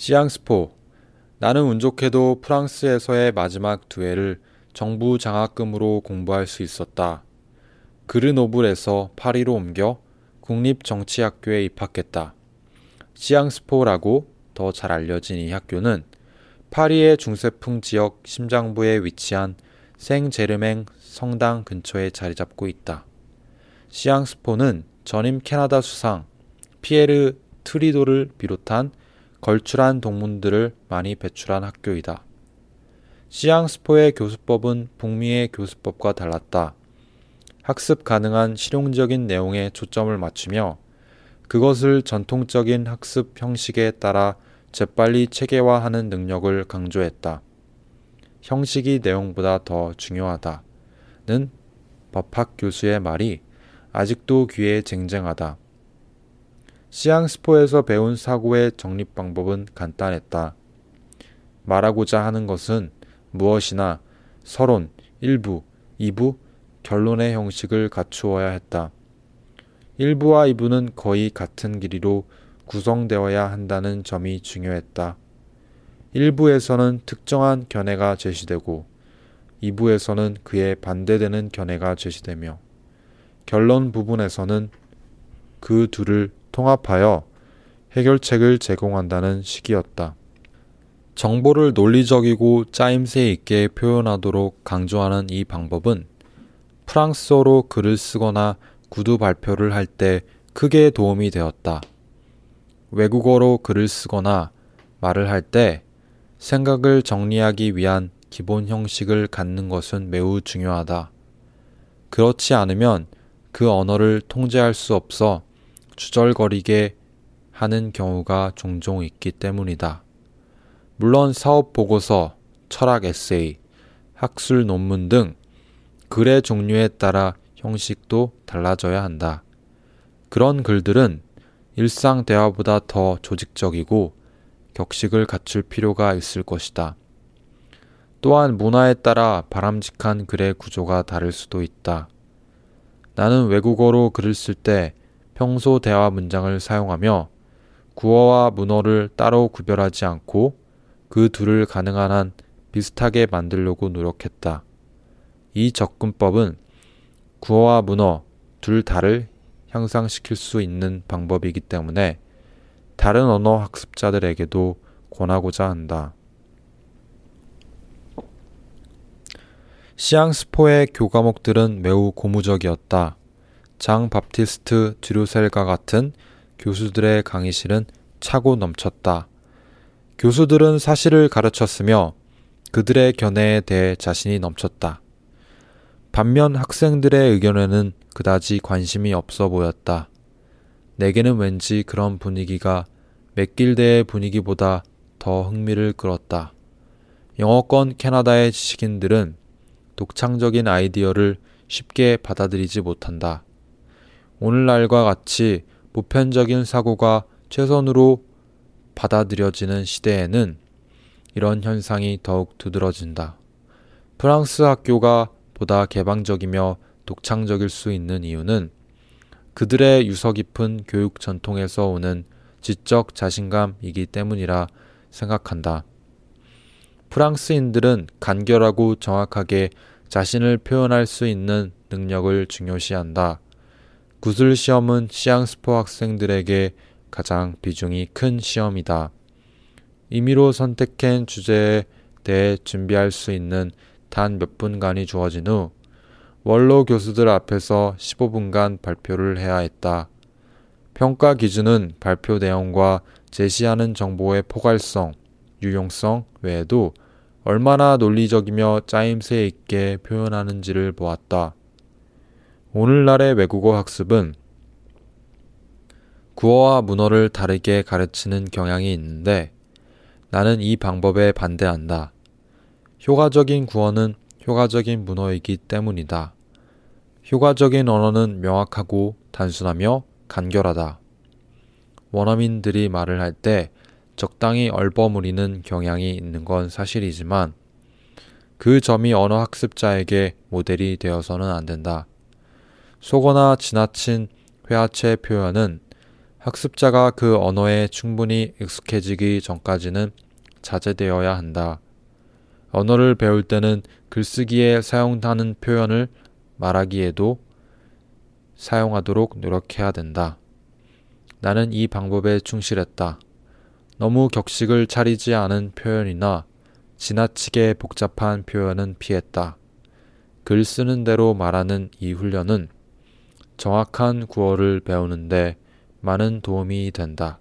시앙스포. 나는 운 좋게도 프랑스에서의 마지막 두 해를 정부 장학금으로 공부할 수 있었다. 그르노블에서 파리로 옮겨 국립정치학교에 입학했다. 시앙스포라고 더 잘 알려진 이 학교는 파리의 중세풍 지역 심장부에 위치한 생제르맹 성당 근처에 자리 잡고 있다. 시앙스포는 전임 캐나다 수상 피에르 트리도를 비롯한 걸출한 동문들을 많이 배출한 학교이다. 시앙스포의 교수법은 북미의 교수법과 달랐다. 학습 가능한 실용적인 내용에 초점을 맞추며 그것을 전통적인 학습 형식에 따라 재빨리 체계화하는 능력을 강조했다. 형식이 내용보다 더 중요하다. 는 법학 교수의 말이 아직도 귀에 쟁쟁하다. 시앙스포에서 배운 사고의 정립 방법은 간단했다. 말하고자 하는 것은 무엇이나 서론, 일부, 이부, 결론의 형식을 갖추어야 했다. 1부와 2부는 거의 같은 길이로 구성되어야 한다는 점이 중요했다. 1부에서는 특정한 견해가 제시되고 2부에서는 그에 반대되는 견해가 제시되며 결론 부분에서는 그 둘을 통합하여 해결책을 제공한다는 식이었다. 정보를 논리적이고 짜임새 있게 표현하도록 강조하는 이 방법은 프랑스어로 글을 쓰거나 구두 발표를 할 때 크게 도움이 되었다. 외국어로 글을 쓰거나 말을 할 때 생각을 정리하기 위한 기본 형식을 갖는 것은 매우 중요하다. 그렇지 않으면 그 언어를 통제할 수 없어 주절거리게 하는 경우가 종종 있기 때문이다. 물론 사업 보고서, 철학 에세이, 학술 논문 등 글의 종류에 따라 형식도 달라져야 한다. 그런 글들은 일상 대화보다 더 조직적이고 격식을 갖출 필요가 있을 것이다. 또한 문화에 따라 바람직한 글의 구조가 다를 수도 있다. 나는 외국어로 글을 쓸 때 평소 대화 문장을 사용하며 구어와 문어를 따로 구별하지 않고 그 둘을 가능한 한 비슷하게 만들려고 노력했다. 이 접근법은 구어와 문어 둘 다를 향상시킬 수 있는 방법이기 때문에 다른 언어 학습자들에게도 권하고자 한다. 시앙스포의 교과목들은 매우 고무적이었다. 장 바티스트 드류셀과 같은 교수들의 강의실은 차고 넘쳤다. 교수들은 사실을 가르쳤으며 그들의 견해에 대해 자신이 넘쳤다. 반면 학생들의 의견에는 그다지 관심이 없어 보였다. 내게는 왠지 그런 분위기가 맥길대의 분위기보다 더 흥미를 끌었다. 영어권 캐나다의 지식인들은 독창적인 아이디어를 쉽게 받아들이지 못한다. 오늘날과 같이 보편적인 사고가 최선으로 받아들여지는 시대에는 이런 현상이 더욱 두드러진다. 프랑스 학교가 보다 개방적이며 독창적일 수 있는 이유는 그들의 유서 깊은 교육 전통에서 오는 지적 자신감이기 때문이라 생각한다. 프랑스인들은 간결하고 정확하게 자신을 표현할 수 있는 능력을 중요시한다. 구슬 시험은 시앙스포 학생들에게 가장 비중이 큰 시험이다. 임의로 선택한 주제에 대해 준비할 수 있는 단 몇 분간이 주어진 후 원로 교수들 앞에서 15분간 발표를 해야 했다. 평가 기준은 발표 내용과 제시하는 정보의 포괄성, 유용성 외에도 얼마나 논리적이며 짜임새 있게 표현하는지를 보았다. 오늘날의 외국어 학습은 구어와 문어를 다르게 가르치는 경향이 있는데 나는 이 방법에 반대한다. 효과적인 구어는 효과적인 문어이기 때문이다. 효과적인 언어는 명확하고 단순하며 간결하다. 원어민들이 말을 할 때 적당히 얼버무리는 경향이 있는 건 사실이지만 그 점이 언어 학습자에게 모델이 되어서는 안 된다. 속어나 지나친 회화체 표현은 학습자가 그 언어에 충분히 익숙해지기 전까지는 자제되어야 한다. 언어를 배울 때는 글쓰기에 사용하는 표현을 말하기에도 사용하도록 노력해야 된다. 나는 이 방법에 충실했다. 너무 격식을 차리지 않은 표현이나 지나치게 복잡한 표현은 피했다. 글 쓰는 대로 말하는 이 훈련은 정확한 구어를 배우는데 많은 도움이 된다.